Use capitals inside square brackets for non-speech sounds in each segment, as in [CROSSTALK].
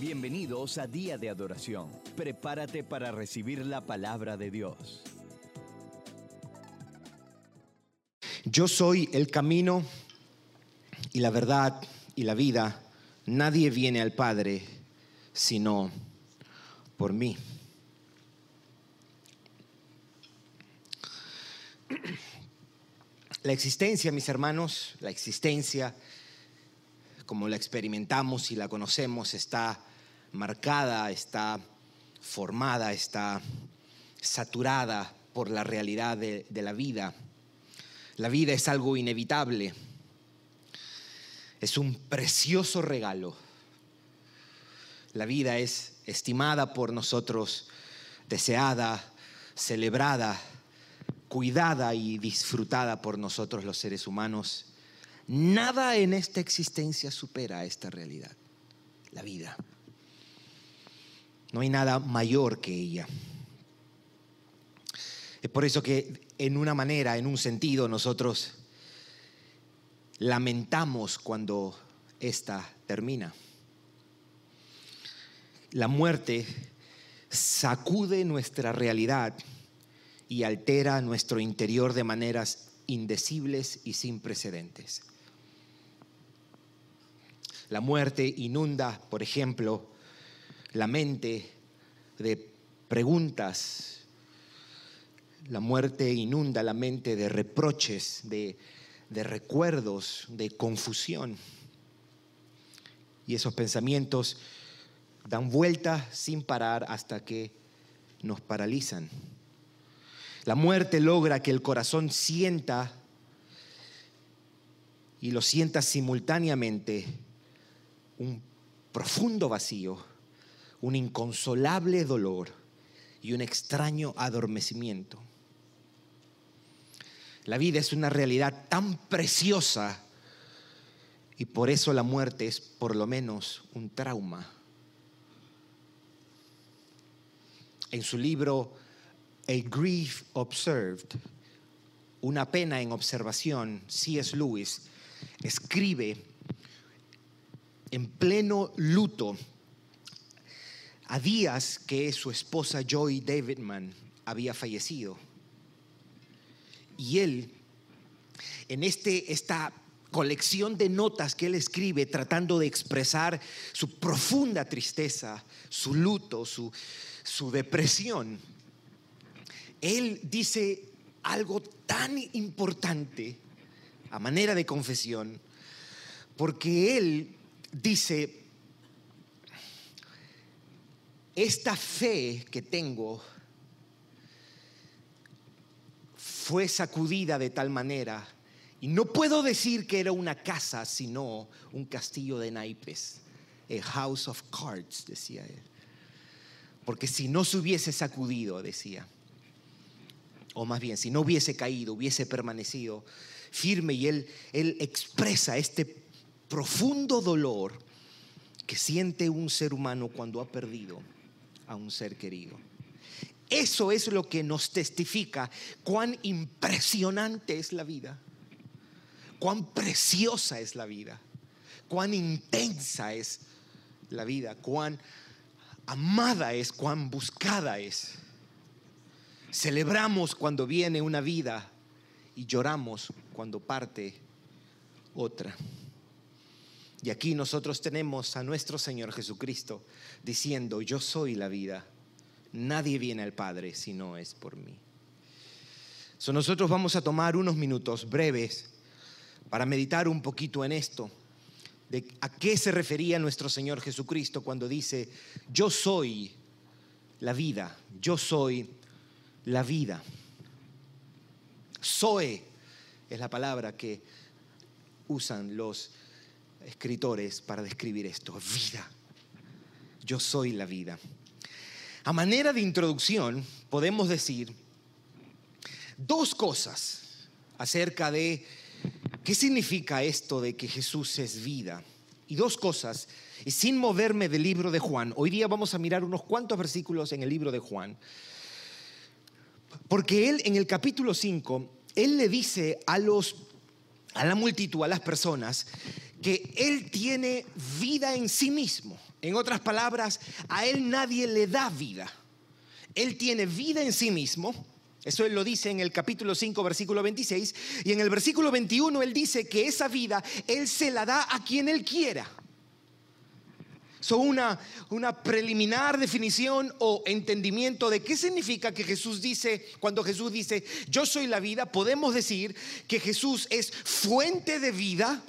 Bienvenidos a Día de Adoración. Prepárate para recibir la palabra de Dios. Yo soy el camino y la verdad y la vida. Nadie viene al Padre sino por mí. La existencia, mis hermanos, la existencia, como la experimentamos y la conocemos, está marcada, está formada, está saturada por la realidad de, la vida. La vida es algo inevitable, es un precioso regalo. La vida es estimada por nosotros, deseada, celebrada, cuidada y disfrutada por nosotros los seres humanos. Nada en esta existencia supera esta realidad, la vida. No hay nada mayor que ella. Es por eso que en una manera, en un sentido, nosotros lamentamos cuando esta termina. La muerte sacude nuestra realidad y altera nuestro interior de maneras indecibles y sin precedentes. La muerte inunda, por ejemplo, la mente de preguntas. La muerte inunda la mente de reproches, de, de recuerdos, de confusión. Y esos pensamientos dan vuelta sin parar hasta que nos paralizan. La muerte logra que el corazón sienta y lo sienta simultáneamente un profundo vacío, un inconsolable dolor y un extraño adormecimiento. La vida es una realidad tan preciosa y por eso la muerte es por lo menos un trauma. En su libro A Grief Observed, una pena en observación, C.S. Lewis escribe en pleno luto a días que su esposa Joy Davidman había fallecido. Y él, en este, esta colección de notas que él escribe tratando de expresar su profunda tristeza, su luto, su, su depresión, él dice algo tan importante a manera de confesión, porque él dice, esta fe que tengo fue sacudida de tal manera, y no puedo decir que era una casa, sino un castillo de naipes, a house of cards, decía él. Porque si no se hubiese sacudido, decía, o más bien, si no hubiese caído, hubiese permanecido firme y él, él expresa este profundo dolor que siente un ser humano cuando ha perdido a un ser querido. Eso es lo que nos testifica cuán impresionante es la vida, cuán preciosa es la vida, cuán intensa es la vida, cuán amada es, cuán buscada es. Celebramos cuando viene una vida y lloramos cuando parte otra. Y aquí nosotros tenemos a nuestro Señor Jesucristo diciendo, yo soy la vida. Nadie viene al Padre si no es por mí. So, nosotros vamos a tomar unos minutos breves para meditar un poquito en esto, de a qué se refería nuestro Señor Jesucristo cuando dice, yo soy la vida, yo soy la vida. Zoe es la palabra que usan los escritores para describir esto, vida. Yo soy la vida. A manera de introducción, podemos decir dos cosas acerca de qué significa esto de que Jesús es vida. Y dos cosas, y sin moverme del libro de Juan, hoy día vamos a mirar unos cuantos versículos en el libro de Juan, porque él en el capítulo 5, él le dice a los a la multitud, a las personas, que Él tiene vida en sí mismo. En otras palabras, a Él nadie le da vida. Él tiene vida en sí mismo. Eso Él lo dice en el capítulo 5, versículo 26. Y en el versículo 21 Él dice que esa vida Él se la da a quien Él quiera. Son una, una preliminar definición o entendimiento de qué significa que Jesús dice, cuando Jesús dice, yo soy la vida, podemos decir que Jesús es fuente de vida,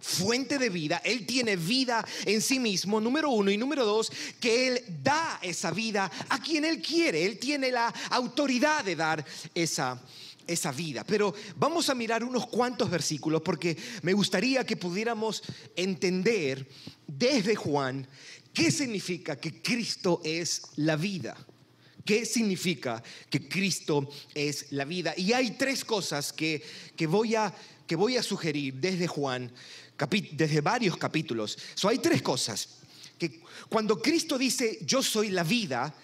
fuente de vida, Él tiene vida en sí mismo, número uno, y número dos, que Él da esa vida a quien Él quiere, Él tiene la autoridad de dar esa esa vida. Pero vamos a mirar unos cuantos versículos porque me gustaría que pudiéramos entender desde Juan qué significa que Cristo es la vida. ¿Qué significa que Cristo es la vida? Y hay tres cosas que, que, voy, a, que voy a sugerir desde Juan, desde varios capítulos. So, hay tres cosas. Que cuando Cristo dice, yo soy la vida,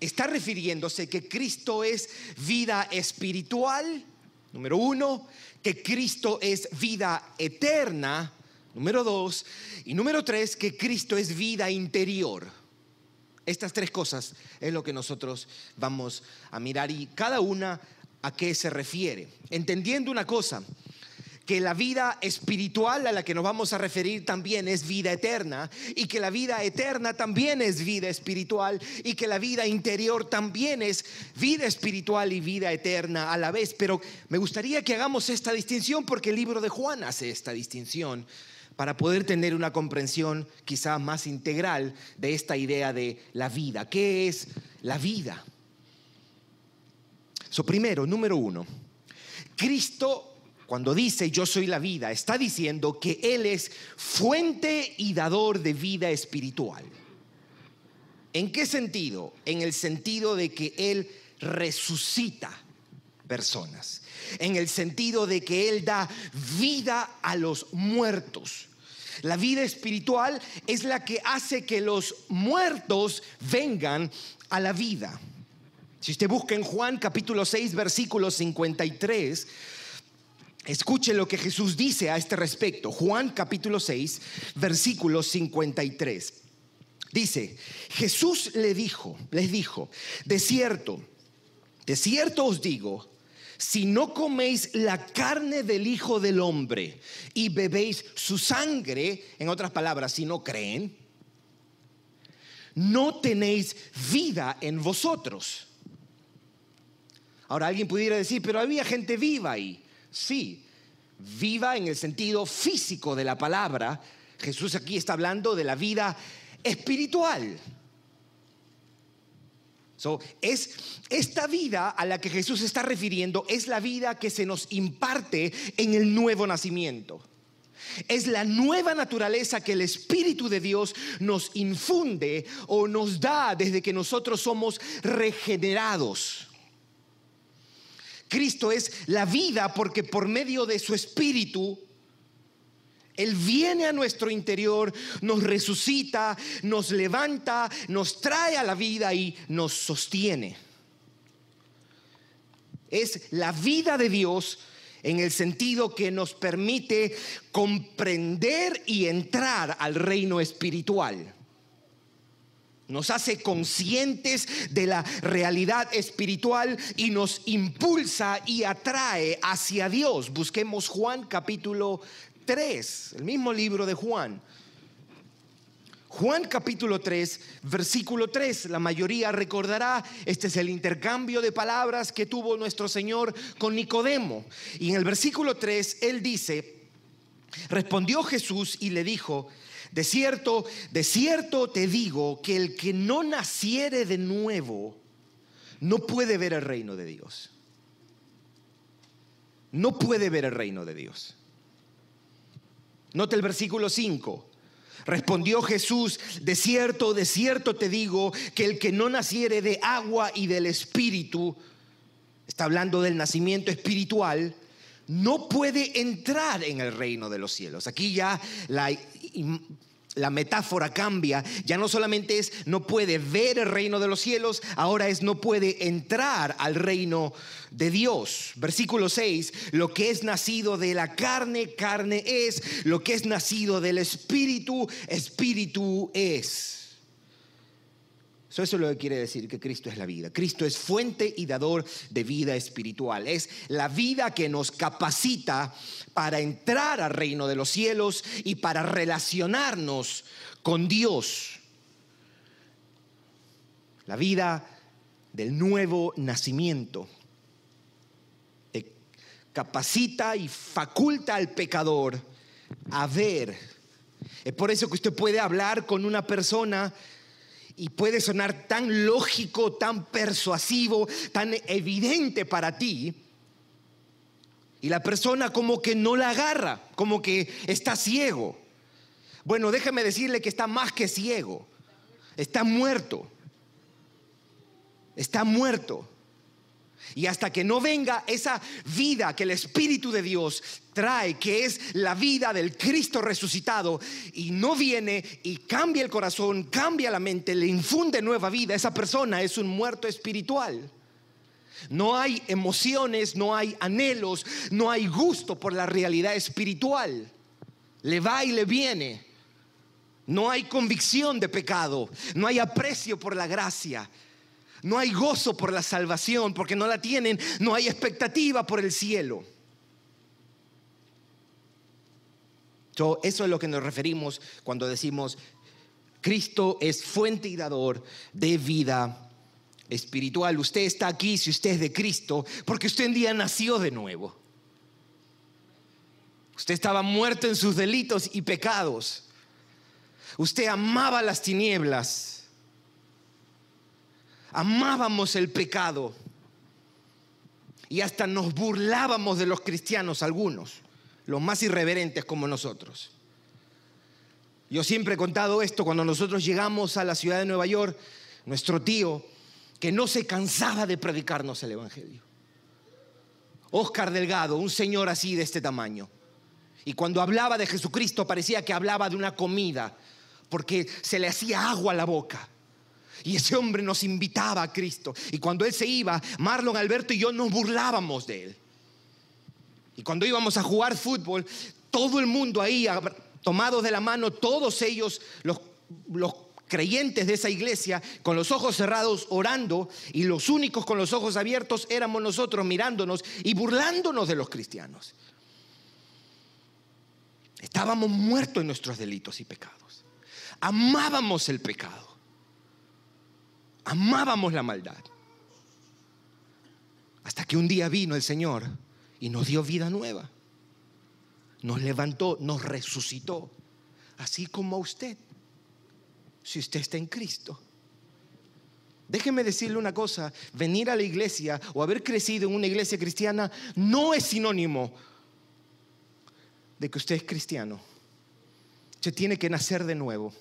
está refiriéndose que Cristo es vida espiritual, número uno, que Cristo es vida eterna, número dos, y número tres, que Cristo es vida interior. Estas tres cosas es lo que nosotros vamos a mirar y cada una a qué se refiere. Entendiendo una cosa, que la vida espiritual a la que nos vamos a referir también es vida eterna y que la vida eterna también es vida espiritual y que la vida interior también es vida espiritual y vida eterna a la vez. Pero me gustaría que hagamos esta distinción porque el libro de Juan hace esta distinción para poder tener una comprensión quizá más integral de esta idea de la vida. ¿Qué es la vida? So, primero, número uno, Cristo cuando dice yo soy la vida, está diciendo que Él es fuente y dador de vida espiritual. ¿En qué sentido? En el sentido de que Él resucita personas. En el sentido de que Él da vida a los muertos. La vida espiritual es la que hace que los muertos vengan a la vida. Si usted busca en Juan capítulo 6, versículo 53, Escuche lo que Jesús dice a este respecto. Juan capítulo 6, versículo 53. Dice, Jesús le dijo, les dijo, de cierto, de cierto os digo, si no coméis la carne del Hijo del Hombre y bebéis su sangre, en otras palabras, si no creen, no tenéis vida en vosotros. Ahora alguien pudiera decir, pero había gente viva ahí. Sí, viva en el sentido físico de la palabra. Jesús aquí está hablando de la vida espiritual. es esta vida a la que Jesús está refiriendo es la vida que se nos imparte en el nuevo nacimiento. Es la nueva naturaleza que el Espíritu de Dios nos infunde o nos da desde que nosotros somos regenerados. Cristo es la vida porque por medio de su espíritu, Él viene a nuestro interior, nos resucita, nos levanta, nos trae a la vida y nos sostiene. Es la vida de Dios en el sentido que nos permite comprender y entrar al reino espiritual nos hace conscientes de la realidad espiritual y nos impulsa y atrae hacia Dios. Busquemos Juan capítulo 3, el mismo libro de Juan. Juan capítulo 3, versículo 3, la mayoría recordará, este es el intercambio de palabras que tuvo nuestro Señor con Nicodemo. Y en el versículo 3, él dice, respondió Jesús y le dijo, de cierto, de cierto te digo que el que no naciere de nuevo no puede ver el reino de Dios. No puede ver el reino de Dios. Note el versículo 5. Respondió Jesús, de cierto, de cierto te digo que el que no naciere de agua y del espíritu, está hablando del nacimiento espiritual, no puede entrar en el reino de los cielos. Aquí ya la metáfora cambia. Ya no solamente es no puede ver el reino de los cielos, ahora es no puede entrar al reino de Dios. Versículo 6, lo que es nacido de la carne, carne es, lo que es nacido del espíritu, espíritu es. Eso es lo que quiere decir que Cristo es la vida. Cristo es fuente y dador de vida espiritual. Es la vida que nos capacita para entrar al reino de los cielos y para relacionarnos con Dios. La vida del nuevo nacimiento capacita y faculta al pecador a ver. Es por eso que usted puede hablar con una persona y puede sonar tan lógico, tan persuasivo, tan evidente para ti. Y la persona como que no la agarra, como que está ciego. Bueno, déjeme decirle que está más que ciego. Está muerto. Está muerto. Y hasta que no venga esa vida que el Espíritu de Dios trae, que es la vida del Cristo resucitado, y no viene y cambia el corazón, cambia la mente, le infunde nueva vida, esa persona es un muerto espiritual. No hay emociones, no hay anhelos, no hay gusto por la realidad espiritual. Le va y le viene. No hay convicción de pecado, no hay aprecio por la gracia. No hay gozo por la salvación porque no la tienen. No hay expectativa por el cielo. eso es lo que nos referimos cuando decimos Cristo es fuente y dador de vida espiritual. Usted está aquí si usted es de Cristo porque usted un día nació de nuevo. Usted estaba muerto en sus delitos y pecados. Usted amaba las tinieblas amábamos el pecado y hasta nos burlábamos de los cristianos algunos, los más irreverentes como nosotros. Yo siempre he contado esto cuando nosotros llegamos a la ciudad de Nueva York, nuestro tío, que no se cansaba de predicarnos el Evangelio. Oscar Delgado, un señor así de este tamaño. Y cuando hablaba de Jesucristo parecía que hablaba de una comida, porque se le hacía agua a la boca. Y ese hombre nos invitaba a Cristo. Y cuando él se iba, Marlon, Alberto y yo nos burlábamos de él. Y cuando íbamos a jugar fútbol, todo el mundo ahí, tomados de la mano, todos ellos, los, los creyentes de esa iglesia, con los ojos cerrados, orando, y los únicos con los ojos abiertos éramos nosotros mirándonos y burlándonos de los cristianos. Estábamos muertos en nuestros delitos y pecados. Amábamos el pecado. Amábamos la maldad. Hasta que un día vino el Señor y nos dio vida nueva. Nos levantó, nos resucitó. Así como a usted. Si usted está en Cristo. Déjeme decirle una cosa, venir a la iglesia o haber crecido en una iglesia cristiana no es sinónimo de que usted es cristiano. Usted tiene que nacer de nuevo.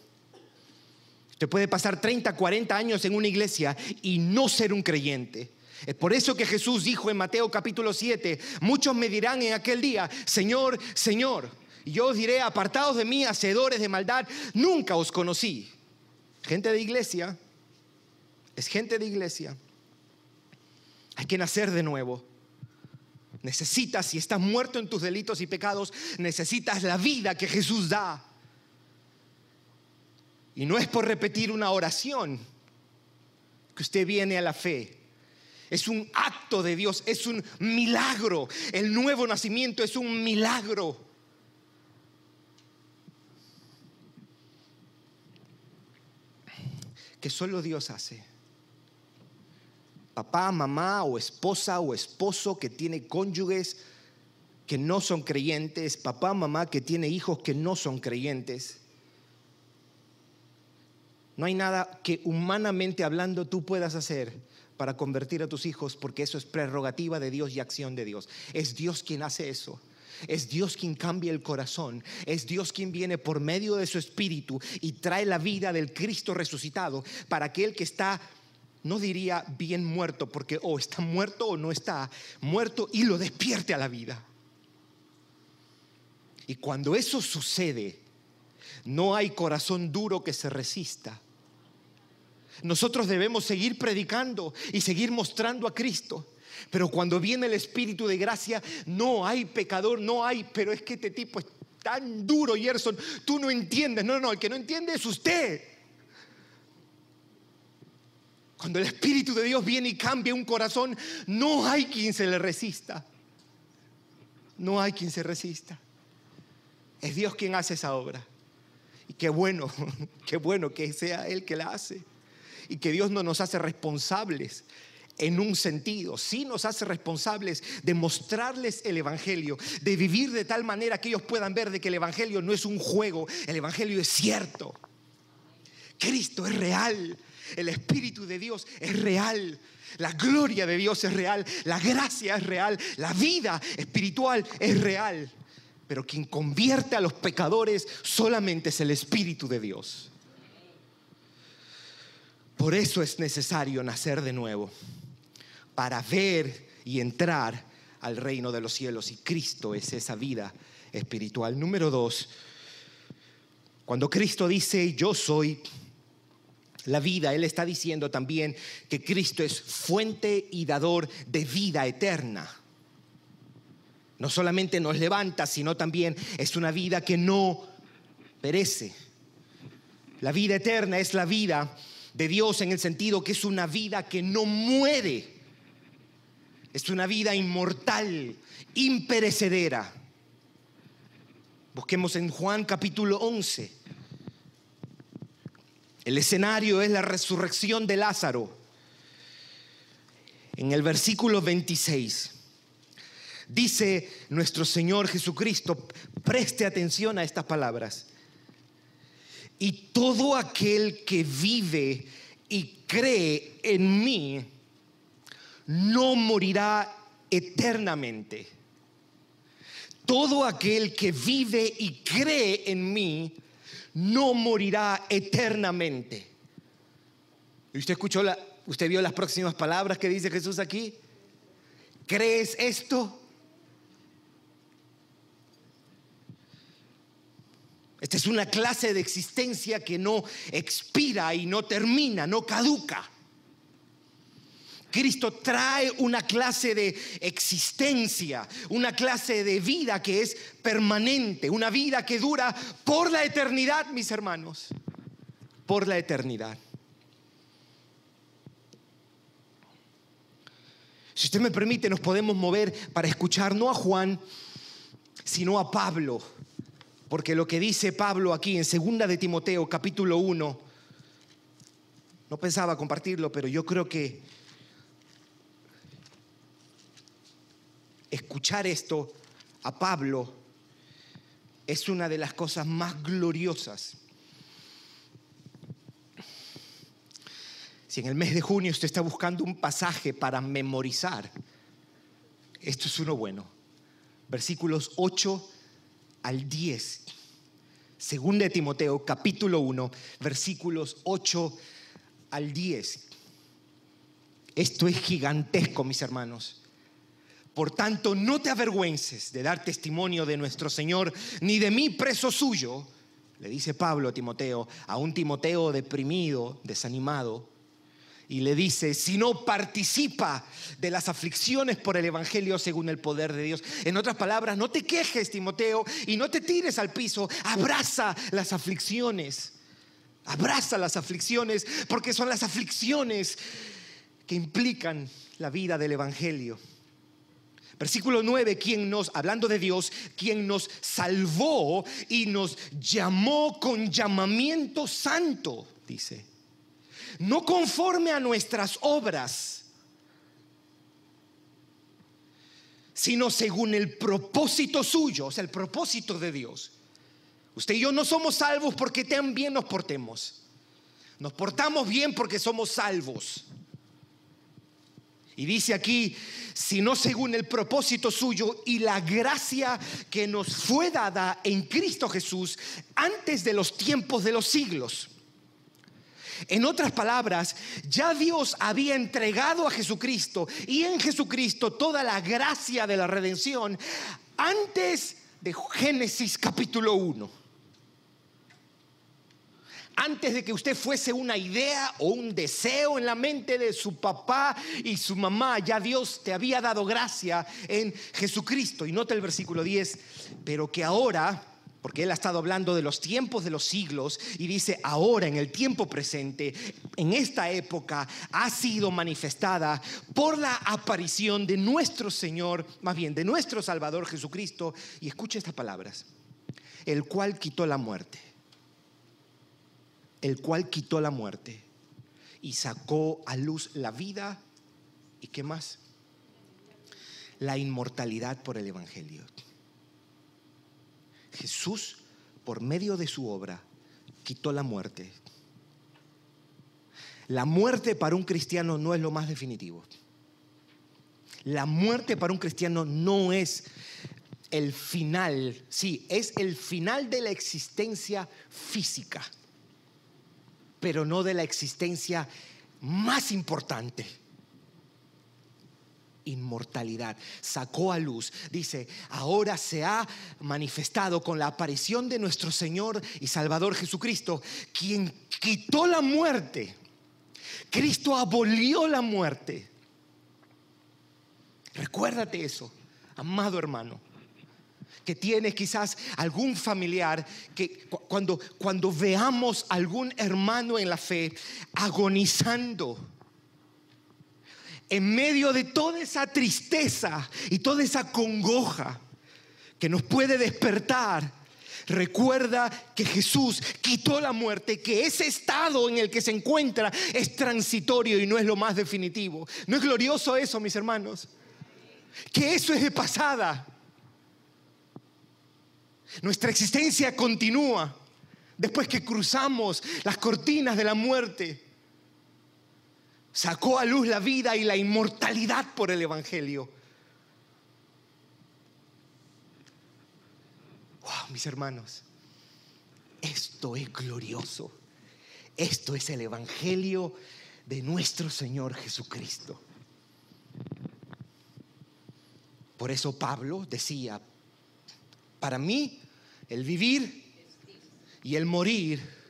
Usted puede pasar 30, 40 años en una iglesia y no ser un creyente. Es por eso que Jesús dijo en Mateo capítulo 7, muchos me dirán en aquel día, Señor, Señor, y yo os diré, apartados de mí, hacedores de maldad, nunca os conocí. Gente de iglesia, es gente de iglesia. Hay que nacer de nuevo. Necesitas, si estás muerto en tus delitos y pecados, necesitas la vida que Jesús da. Y no es por repetir una oración que usted viene a la fe. Es un acto de Dios, es un milagro. El nuevo nacimiento es un milagro. Que solo Dios hace. Papá, mamá o esposa o esposo que tiene cónyuges que no son creyentes, papá, mamá que tiene hijos que no son creyentes no hay nada que humanamente hablando tú puedas hacer para convertir a tus hijos porque eso es prerrogativa de Dios y acción de Dios. Es Dios quien hace eso. Es Dios quien cambia el corazón. Es Dios quien viene por medio de su espíritu y trae la vida del Cristo resucitado para aquel que está, no diría bien muerto, porque o está muerto o no está muerto y lo despierte a la vida. Y cuando eso sucede, no hay corazón duro que se resista. Nosotros debemos seguir predicando y seguir mostrando a Cristo. Pero cuando viene el Espíritu de gracia, no hay pecador, no hay, pero es que este tipo es tan duro, Gerson, tú no entiendes. No, no, el que no entiende es usted. Cuando el Espíritu de Dios viene y cambia un corazón, no hay quien se le resista. No hay quien se resista. Es Dios quien hace esa obra. Y qué bueno, [LAUGHS] qué bueno que sea Él que la hace. Y que Dios no nos hace responsables en un sentido, sí nos hace responsables de mostrarles el Evangelio, de vivir de tal manera que ellos puedan ver de que el Evangelio no es un juego, el Evangelio es cierto. Cristo es real, el Espíritu de Dios es real. La gloria de Dios es real, la gracia es real, la vida espiritual es real. Pero quien convierte a los pecadores solamente es el Espíritu de Dios. Por eso es necesario nacer de nuevo, para ver y entrar al reino de los cielos. Y Cristo es esa vida espiritual. Número dos, cuando Cristo dice, yo soy la vida, Él está diciendo también que Cristo es fuente y dador de vida eterna. No solamente nos levanta, sino también es una vida que no perece. La vida eterna es la vida de Dios en el sentido que es una vida que no muere. Es una vida inmortal, imperecedera. Busquemos en Juan capítulo 11. El escenario es la resurrección de Lázaro. En el versículo 26 dice nuestro Señor Jesucristo, preste atención a estas palabras. Y todo aquel que vive y cree en mí no morirá eternamente. Todo aquel que vive y cree en mí no morirá eternamente. ¿Y usted escuchó la, usted vio las próximas palabras que dice Jesús aquí? ¿Crees esto? Esta es una clase de existencia que no expira y no termina, no caduca. Cristo trae una clase de existencia, una clase de vida que es permanente, una vida que dura por la eternidad, mis hermanos, por la eternidad. Si usted me permite, nos podemos mover para escuchar no a Juan, sino a Pablo, porque lo que dice Pablo aquí en segunda de Timoteo capítulo 1 no pensaba compartirlo, pero yo creo que escuchar esto a Pablo es una de las cosas más gloriosas. Si en el mes de junio usted está buscando un pasaje para memorizar, esto es uno bueno. Versículos 8 al 10. Según de Timoteo, capítulo 1, versículos 8 al 10. Esto es gigantesco, mis hermanos. Por tanto, no te avergüences de dar testimonio de nuestro Señor, ni de mí preso suyo, le dice Pablo a Timoteo, a un Timoteo deprimido, desanimado, y le dice, si no participa de las aflicciones por el Evangelio según el poder de Dios. En otras palabras, no te quejes, Timoteo, y no te tires al piso, abraza las aflicciones, abraza las aflicciones, porque son las aflicciones que implican la vida del Evangelio. Versículo 9, quien nos, hablando de Dios, quien nos salvó y nos llamó con llamamiento santo, dice. No conforme a nuestras obras, sino según el propósito suyo, o sea, el propósito de Dios. Usted y yo no somos salvos porque tan bien nos portemos. Nos portamos bien porque somos salvos. Y dice aquí, sino según el propósito suyo y la gracia que nos fue dada en Cristo Jesús antes de los tiempos de los siglos. En otras palabras, ya Dios había entregado a Jesucristo y en Jesucristo toda la gracia de la redención antes de Génesis capítulo 1 antes de que usted fuese una idea o un deseo en la mente de su papá y su mamá, ya Dios te había dado gracia en Jesucristo. Y nota el versículo 10, pero que ahora porque él ha estado hablando de los tiempos de los siglos y dice, ahora en el tiempo presente, en esta época, ha sido manifestada por la aparición de nuestro Señor, más bien de nuestro Salvador Jesucristo. Y escucha estas palabras, el cual quitó la muerte, el cual quitó la muerte y sacó a luz la vida y qué más? La inmortalidad por el Evangelio. Jesús, por medio de su obra, quitó la muerte. La muerte para un cristiano no es lo más definitivo. La muerte para un cristiano no es el final, sí, es el final de la existencia física, pero no de la existencia más importante inmortalidad. Sacó a luz. Dice, ahora se ha manifestado con la aparición de nuestro Señor y Salvador Jesucristo, quien quitó la muerte. Cristo abolió la muerte. Recuérdate eso, amado hermano que tienes quizás algún familiar que cuando, cuando veamos algún hermano en la fe agonizando, en medio de toda esa tristeza y toda esa congoja que nos puede despertar, recuerda que Jesús quitó la muerte, que ese estado en el que se encuentra es transitorio y no es lo más definitivo. ¿No es glorioso eso, mis hermanos? Que eso es de pasada. Nuestra existencia continúa después que cruzamos las cortinas de la muerte sacó a luz la vida y la inmortalidad por el Evangelio. Wow, mis hermanos, esto es glorioso. Esto es el Evangelio de nuestro Señor Jesucristo. Por eso Pablo decía, para mí el vivir y el morir,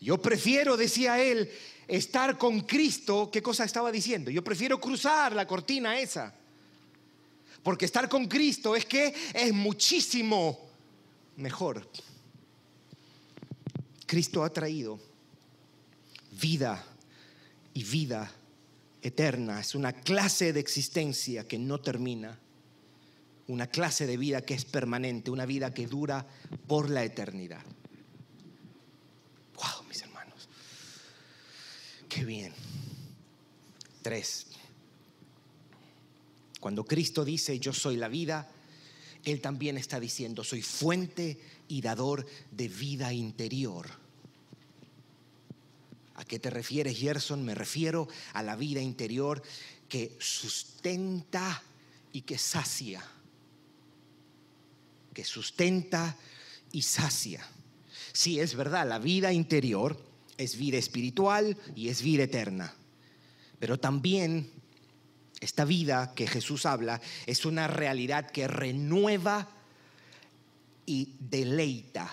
yo prefiero, decía él, estar con Cristo, ¿qué cosa estaba diciendo? Yo prefiero cruzar la cortina esa. Porque estar con Cristo es que es muchísimo mejor. Cristo ha traído vida y vida eterna. Es una clase de existencia que no termina. Una clase de vida que es permanente, una vida que dura por la eternidad. Bien. Tres. Cuando Cristo dice yo soy la vida, Él también está diciendo soy fuente y dador de vida interior. ¿A qué te refieres, Gerson? Me refiero a la vida interior que sustenta y que sacia. Que sustenta y sacia. Sí, es verdad, la vida interior es vida espiritual y es vida eterna. Pero también esta vida que Jesús habla es una realidad que renueva y deleita.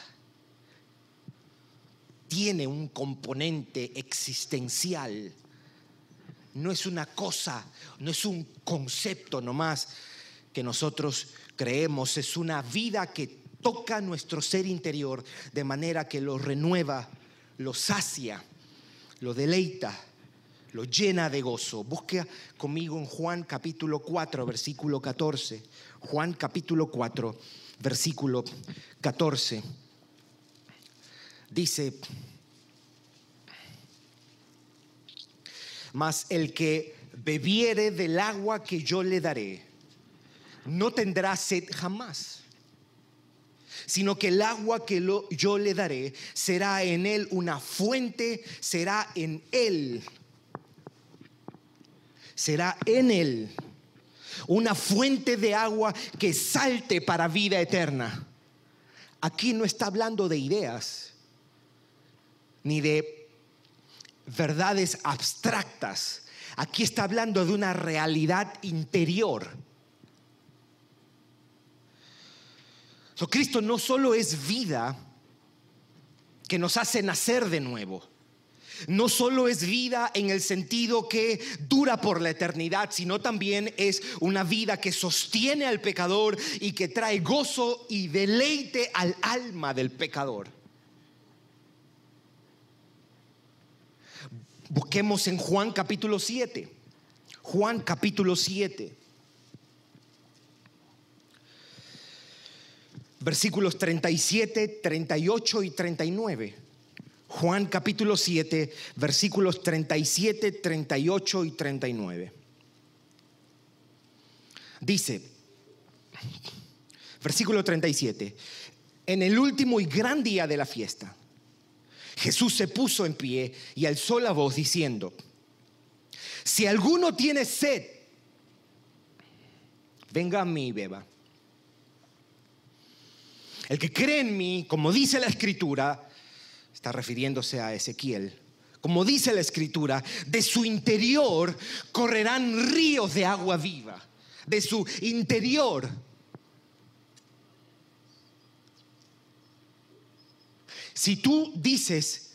Tiene un componente existencial. No es una cosa, no es un concepto nomás que nosotros creemos, es una vida que toca nuestro ser interior de manera que lo renueva lo sacia, lo deleita, lo llena de gozo. Busque conmigo en Juan capítulo 4, versículo 14. Juan capítulo 4, versículo 14. Dice, mas el que bebiere del agua que yo le daré, no tendrá sed jamás sino que el agua que yo le daré será en él una fuente, será en él, será en él una fuente de agua que salte para vida eterna. Aquí no está hablando de ideas, ni de verdades abstractas. Aquí está hablando de una realidad interior Cristo no solo es vida que nos hace nacer de nuevo, no solo es vida en el sentido que dura por la eternidad, sino también es una vida que sostiene al pecador y que trae gozo y deleite al alma del pecador. Busquemos en Juan capítulo 7. Juan capítulo 7. Versículos 37, 38 y 39. Juan capítulo 7, versículos 37, 38 y 39. Dice, versículo 37, en el último y gran día de la fiesta, Jesús se puso en pie y alzó la voz diciendo, si alguno tiene sed, venga a mí y beba. El que cree en mí, como dice la escritura, está refiriéndose a Ezequiel, como dice la escritura, de su interior correrán ríos de agua viva, de su interior. Si tú dices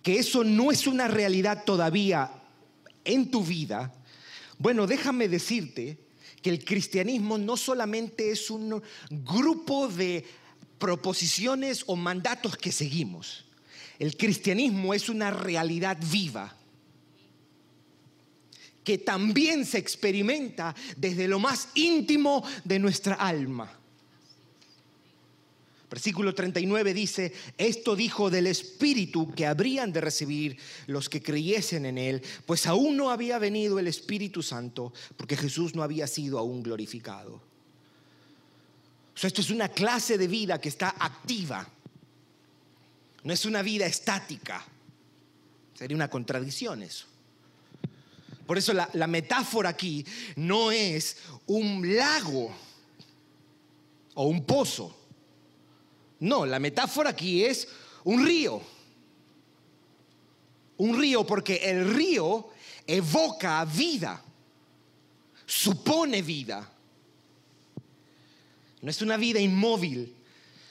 que eso no es una realidad todavía en tu vida, bueno, déjame decirte que el cristianismo no solamente es un grupo de proposiciones o mandatos que seguimos. El cristianismo es una realidad viva que también se experimenta desde lo más íntimo de nuestra alma. Versículo 39 dice, esto dijo del Espíritu que habrían de recibir los que creyesen en Él, pues aún no había venido el Espíritu Santo, porque Jesús no había sido aún glorificado. esto es una clase de vida que está activa, no es una vida estática. Sería una contradicción eso. Por eso la metáfora aquí no es un lago o un pozo no, la metáfora aquí es un río. Un río porque el río evoca vida, supone vida. No es una vida inmóvil,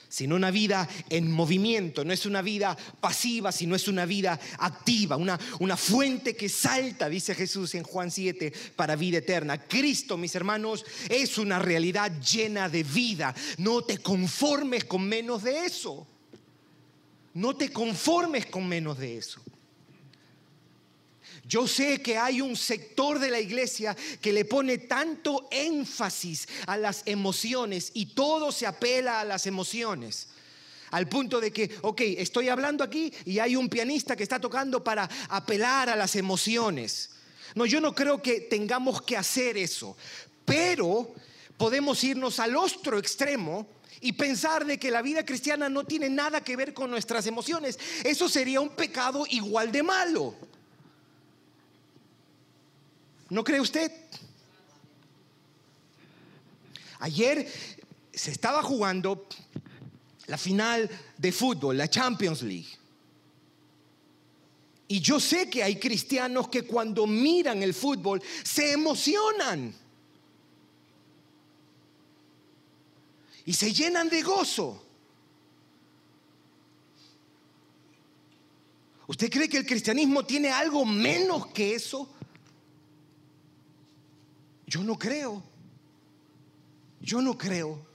sino una vida en movimiento, no es una vida pasiva, sino es una vida activa, una, una fuente que salta, dice Jesús en Juan 7, para vida eterna. Cristo, mis hermanos, es una realidad llena de vida. No te conformes con menos de eso. No te conformes con menos de eso. Yo sé que hay un sector de la iglesia que le pone tanto énfasis a las emociones y todo se apela a las emociones. Al punto de que, ok, estoy hablando aquí y hay un pianista que está tocando para apelar a las emociones. No, yo no creo que tengamos que hacer eso, pero podemos irnos al otro extremo y pensar de que la vida cristiana no tiene nada que ver con nuestras emociones. Eso sería un pecado igual de malo. ¿No cree usted? Ayer se estaba jugando la final de fútbol, la Champions League. Y yo sé que hay cristianos que cuando miran el fútbol se emocionan. Y se llenan de gozo. ¿Usted cree que el cristianismo tiene algo menos que eso? Yo no creo. Yo no creo.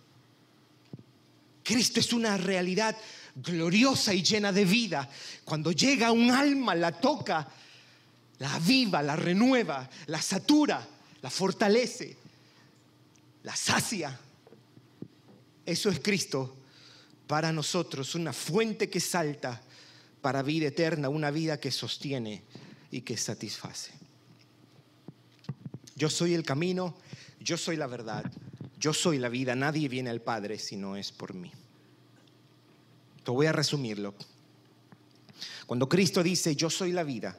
Cristo es una realidad gloriosa y llena de vida. Cuando llega un alma, la toca, la aviva, la renueva, la satura, la fortalece, la sacia. Eso es Cristo para nosotros, una fuente que salta para vida eterna, una vida que sostiene y que satisface. Yo soy el camino, yo soy la verdad, yo soy la vida. Nadie viene al Padre si no es por mí. Te voy a resumirlo. Cuando Cristo dice, yo soy la vida,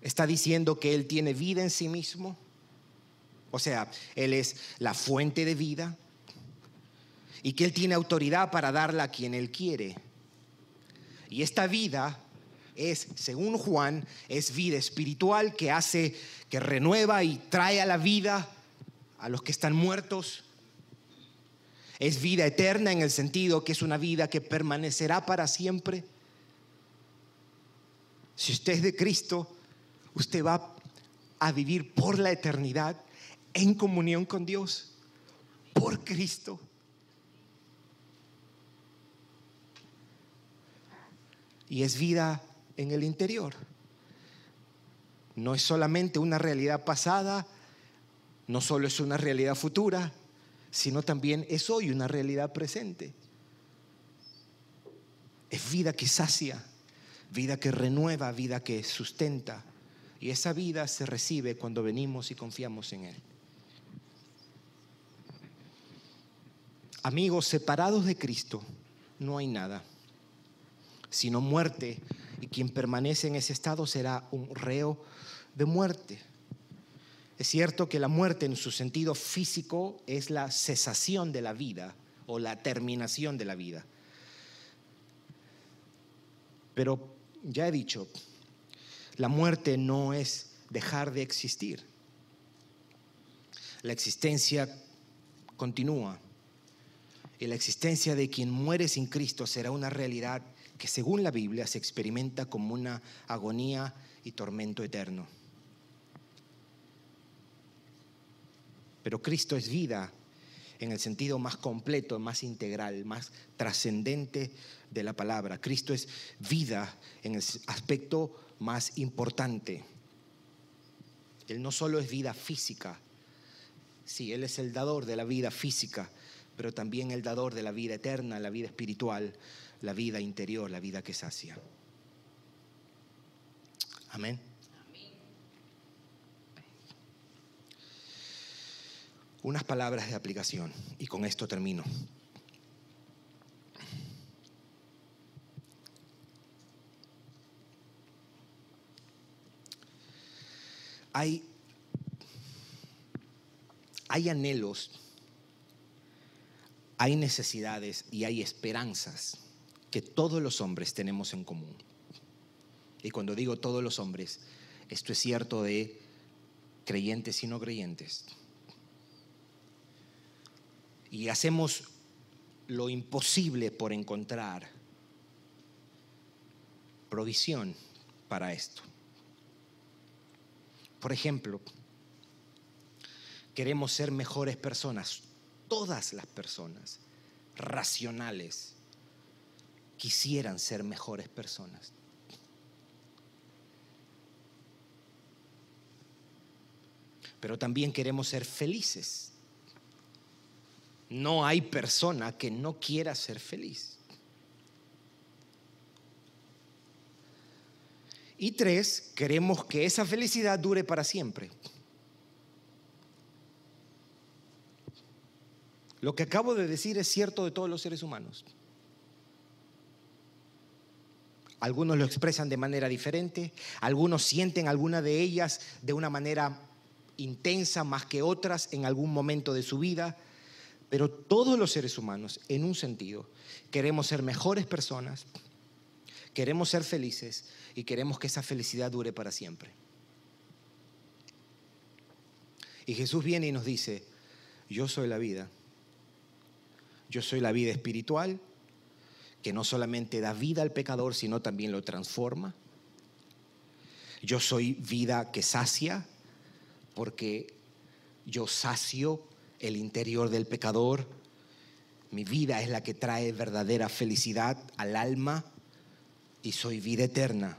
está diciendo que Él tiene vida en sí mismo. O sea, Él es la fuente de vida y que Él tiene autoridad para darla a quien Él quiere. Y esta vida es, según Juan, es vida espiritual que hace, que renueva y trae a la vida a los que están muertos. Es vida eterna en el sentido que es una vida que permanecerá para siempre. Si usted es de Cristo, usted va a vivir por la eternidad en comunión con Dios, por Cristo. Y es vida en el interior. No es solamente una realidad pasada, no solo es una realidad futura, sino también es hoy una realidad presente. Es vida que sacia, vida que renueva, vida que sustenta. Y esa vida se recibe cuando venimos y confiamos en Él. Amigos, separados de Cristo, no hay nada, sino muerte. Y quien permanece en ese estado será un reo de muerte. Es cierto que la muerte en su sentido físico es la cesación de la vida o la terminación de la vida. Pero ya he dicho, la muerte no es dejar de existir. La existencia continúa. Y la existencia de quien muere sin Cristo será una realidad que según la Biblia se experimenta como una agonía y tormento eterno. Pero Cristo es vida en el sentido más completo, más integral, más trascendente de la palabra. Cristo es vida en el aspecto más importante. Él no solo es vida física, sí, Él es el dador de la vida física, pero también el dador de la vida eterna, la vida espiritual, la vida interior, la vida que sacia. Amén. unas palabras de aplicación y con esto termino. Hay, hay anhelos, hay necesidades y hay esperanzas que todos los hombres tenemos en común. Y cuando digo todos los hombres, esto es cierto de creyentes y no creyentes y hacemos lo imposible por encontrar provisión para esto. Por ejemplo, queremos ser mejores personas. Todas las personas racionales quisieran ser mejores personas. Pero también queremos ser felices no hay persona que no quiera ser feliz. Y tres, queremos que esa felicidad dure para siempre. Lo que acabo de decir es cierto de todos los seres humanos. Algunos lo expresan de manera diferente, algunos sienten alguna de ellas de una manera intensa más que otras en algún momento de su vida. Pero todos los seres humanos, en un sentido, queremos ser mejores personas, queremos ser felices y queremos que esa felicidad dure para siempre. Y Jesús viene y nos dice, yo soy la vida, yo soy la vida espiritual, que no solamente da vida al pecador, sino también lo transforma. Yo soy vida que sacia, porque yo sacio el interior del pecador. Mi vida es la que trae verdadera felicidad al alma y soy vida eterna.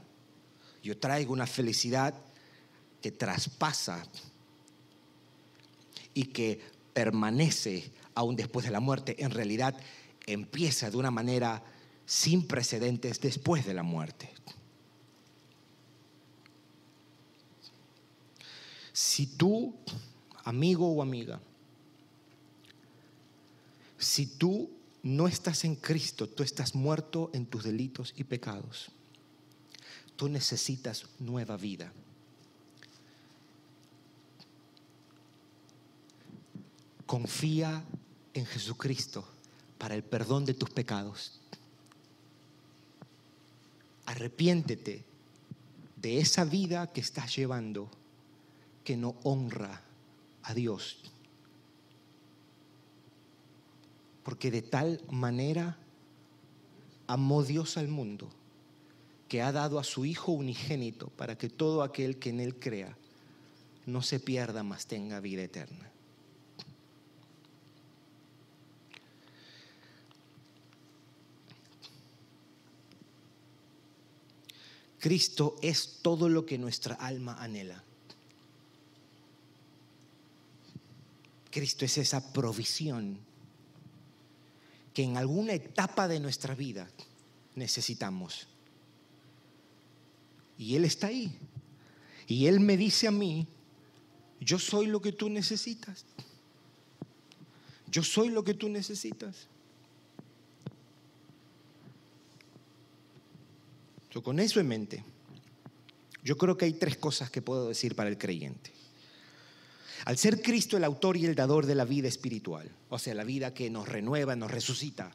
Yo traigo una felicidad que traspasa y que permanece aún después de la muerte. En realidad empieza de una manera sin precedentes después de la muerte. Si tú, amigo o amiga, si tú no estás en Cristo, tú estás muerto en tus delitos y pecados. Tú necesitas nueva vida. Confía en Jesucristo para el perdón de tus pecados. Arrepiéntete de esa vida que estás llevando que no honra a Dios Porque de tal manera amó Dios al mundo que ha dado a su Hijo unigénito para que todo aquel que en Él crea no se pierda, mas tenga vida eterna. Cristo es todo lo que nuestra alma anhela. Cristo es esa provisión que en alguna etapa de nuestra vida necesitamos. Y Él está ahí. Y Él me dice a mí, yo soy lo que tú necesitas. Yo soy lo que tú necesitas. Yo con eso en mente, yo creo que hay tres cosas que puedo decir para el creyente. Al ser Cristo el autor y el dador de la vida espiritual, o sea, la vida que nos renueva, nos resucita,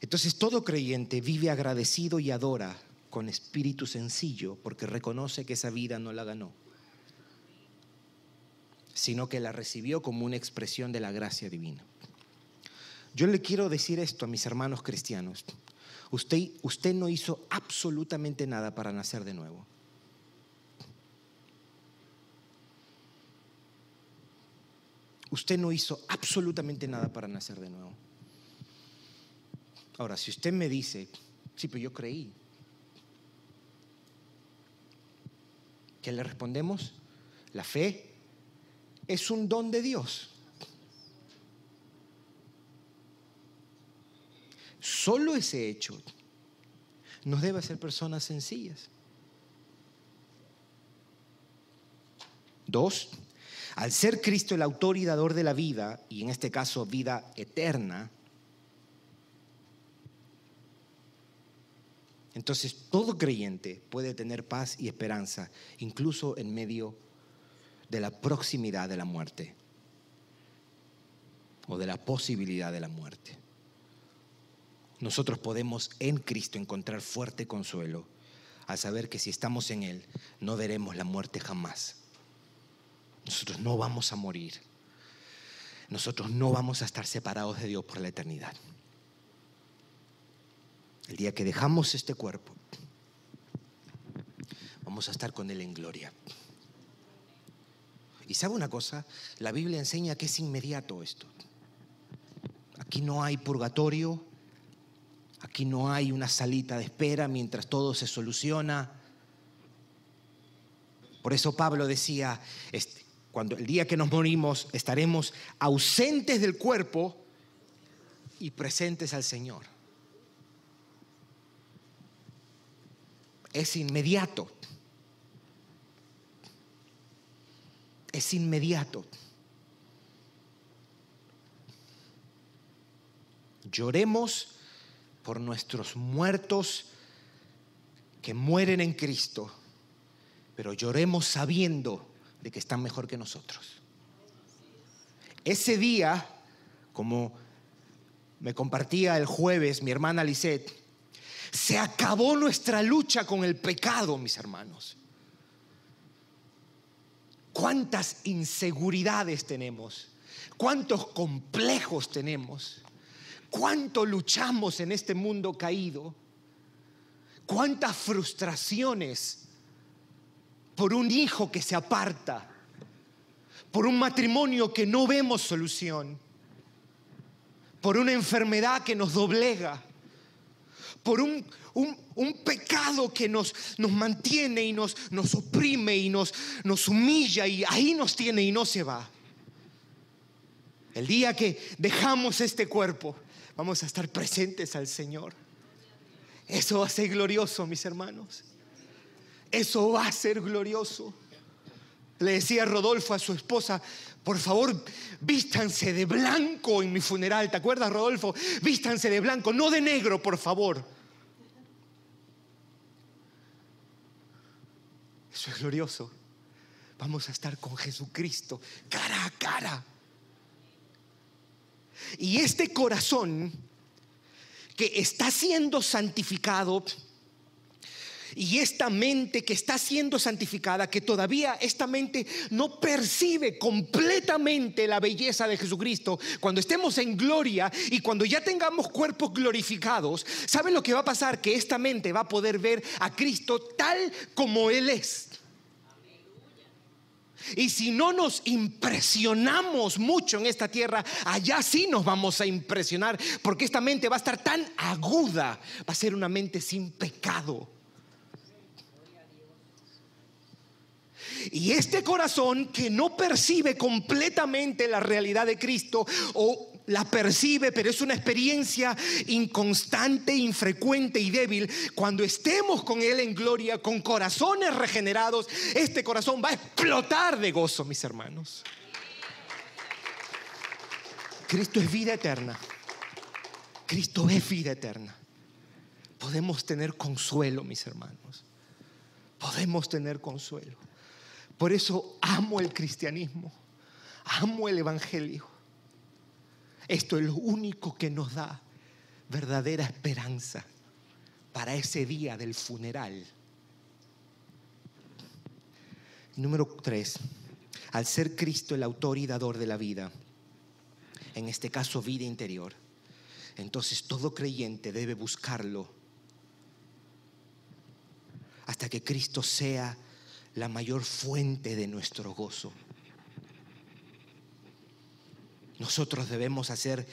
entonces todo creyente vive agradecido y adora con espíritu sencillo porque reconoce que esa vida no la ganó, sino que la recibió como una expresión de la gracia divina. Yo le quiero decir esto a mis hermanos cristianos. Usted, usted no hizo absolutamente nada para nacer de nuevo. Usted no hizo absolutamente nada para nacer de nuevo. Ahora, si usted me dice, sí, pero yo creí, ¿qué le respondemos? La fe es un don de Dios. Solo ese hecho nos debe hacer personas sencillas. Dos, al ser Cristo el autor y dador de la vida, y en este caso vida eterna, entonces todo creyente puede tener paz y esperanza, incluso en medio de la proximidad de la muerte o de la posibilidad de la muerte nosotros podemos en Cristo encontrar fuerte consuelo al saber que si estamos en Él no veremos la muerte jamás. Nosotros no vamos a morir. Nosotros no vamos a estar separados de Dios por la eternidad. El día que dejamos este cuerpo, vamos a estar con Él en gloria. Y sabe una cosa, la Biblia enseña que es inmediato esto. Aquí no hay purgatorio, Aquí no hay una salita de espera mientras todo se soluciona. Por eso Pablo decía, este, cuando el día que nos morimos estaremos ausentes del cuerpo y presentes al Señor. Es inmediato. Es inmediato. Lloremos por nuestros muertos que mueren en Cristo, pero lloremos sabiendo de que están mejor que nosotros. Ese día, como me compartía el jueves mi hermana Lisette, se acabó nuestra lucha con el pecado, mis hermanos. ¿Cuántas inseguridades tenemos? ¿Cuántos complejos tenemos? Cuánto luchamos en este mundo caído, cuántas frustraciones por un hijo que se aparta, por un matrimonio que no vemos solución, por una enfermedad que nos doblega, por un, pecado que nos, nos, mantiene y nos, nos oprime y nos, nos humilla y ahí nos tiene y no se va. El día que dejamos este cuerpo, vamos a estar presentes al Señor. Eso va a ser glorioso, mis hermanos. Eso va a ser glorioso. Le decía Rodolfo a su esposa, por favor, vístanse de blanco en mi funeral. ¿Te acuerdas, Rodolfo? Vístanse de blanco, no de negro, por favor. Eso es glorioso. Vamos a estar con Jesucristo cara a cara. Y este corazón que está siendo santificado Y esta mente que está siendo santificada, que todavía esta mente no percibe completamente la belleza de Jesucristo, cuando estemos en gloria y cuando ya tengamos cuerpos glorificados, ¿saben lo que va a pasar? Que esta mente va a poder ver a Cristo tal como Él es. Y si no nos impresionamos mucho en esta tierra, allá sí nos vamos a impresionar, porque esta mente va a estar tan aguda, va a ser una mente sin pecado. Y este corazón que no percibe completamente la realidad de Cristo o la percibe, pero es una experiencia inconstante, infrecuente y débil. Cuando estemos con Él en gloria, con corazones regenerados, este corazón va a explotar de gozo, mis hermanos. Cristo es vida eterna. Cristo es vida eterna. Podemos tener consuelo, mis hermanos. Podemos tener consuelo. Por eso amo el cristianismo. Amo el evangelio. Esto es lo único que nos da verdadera esperanza para ese día del funeral. Número tres, al ser Cristo el autor y dador de la vida, en este caso vida interior, entonces todo creyente debe buscarlo hasta que Cristo sea la mayor fuente de nuestro gozo. Nosotros debemos hacer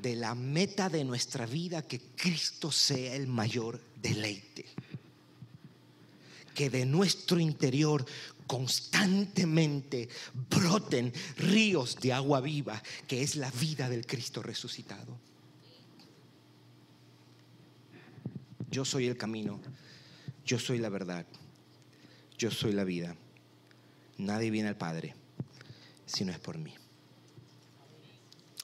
de la meta de nuestra vida que Cristo sea el mayor deleite. Que de nuestro interior constantemente broten ríos de agua viva, que es la vida del Cristo resucitado. Yo soy el camino, yo soy la verdad, yo soy la vida. Nadie viene al Padre si no es por mí.